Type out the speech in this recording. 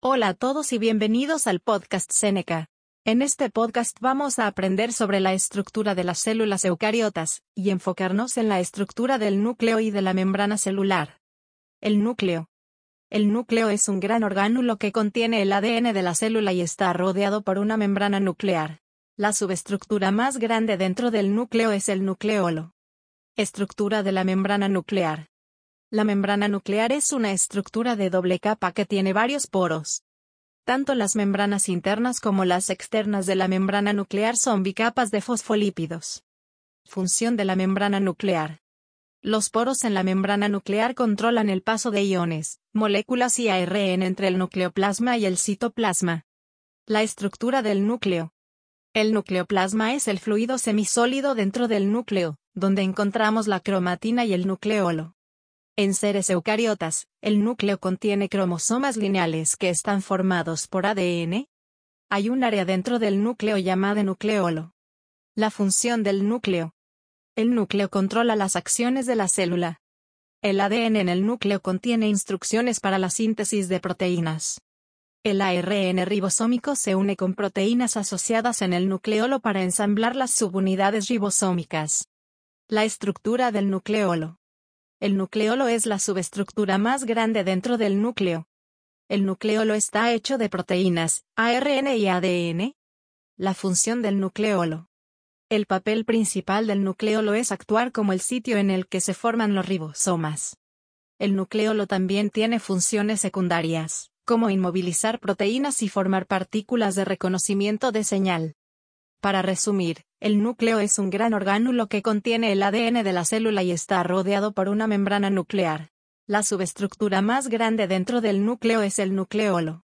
Hola a todos y bienvenidos al podcast Seneca. En este podcast vamos a aprender sobre la estructura de las células eucariotas, y enfocarnos en la estructura del núcleo y de la membrana celular. El núcleo. El núcleo es un gran orgánulo que contiene el ADN de la célula y está rodeado por una membrana nuclear. La subestructura más grande dentro del núcleo es el nucleolo. Estructura de la membrana nuclear. La membrana nuclear es una estructura de doble capa que tiene varios poros. Tanto las membranas internas como las externas de la membrana nuclear son bicapas de fosfolípidos. Función de la membrana nuclear. Los poros en la membrana nuclear controlan el paso de iones, moléculas y ARN entre el nucleoplasma y el citoplasma. La estructura del núcleo. El nucleoplasma es el fluido semisólido dentro del núcleo, donde encontramos la cromatina y el nucleolo. En seres eucariotas, el núcleo contiene cromosomas lineales que están formados por ADN. Hay un área dentro del núcleo llamada nucleolo. La función del núcleo. El núcleo controla las acciones de la célula. El ADN en el núcleo contiene instrucciones para la síntesis de proteínas. El ARN ribosómico se une con proteínas asociadas en el nucleolo para ensamblar las subunidades ribosómicas. La estructura del nucleolo. El nucleolo es la subestructura más grande dentro del núcleo. El nucleolo está hecho de proteínas, ARN y ADN. La función del nucleolo. El papel principal del nucleolo es actuar como el sitio en el que se forman los ribosomas. El nucleolo también tiene funciones secundarias, como inmovilizar proteínas y formar partículas de reconocimiento de señal. Para resumir, el núcleo es un gran orgánulo que contiene el ADN de la célula y está rodeado por una membrana nuclear. La subestructura más grande dentro del núcleo es el nucleolo.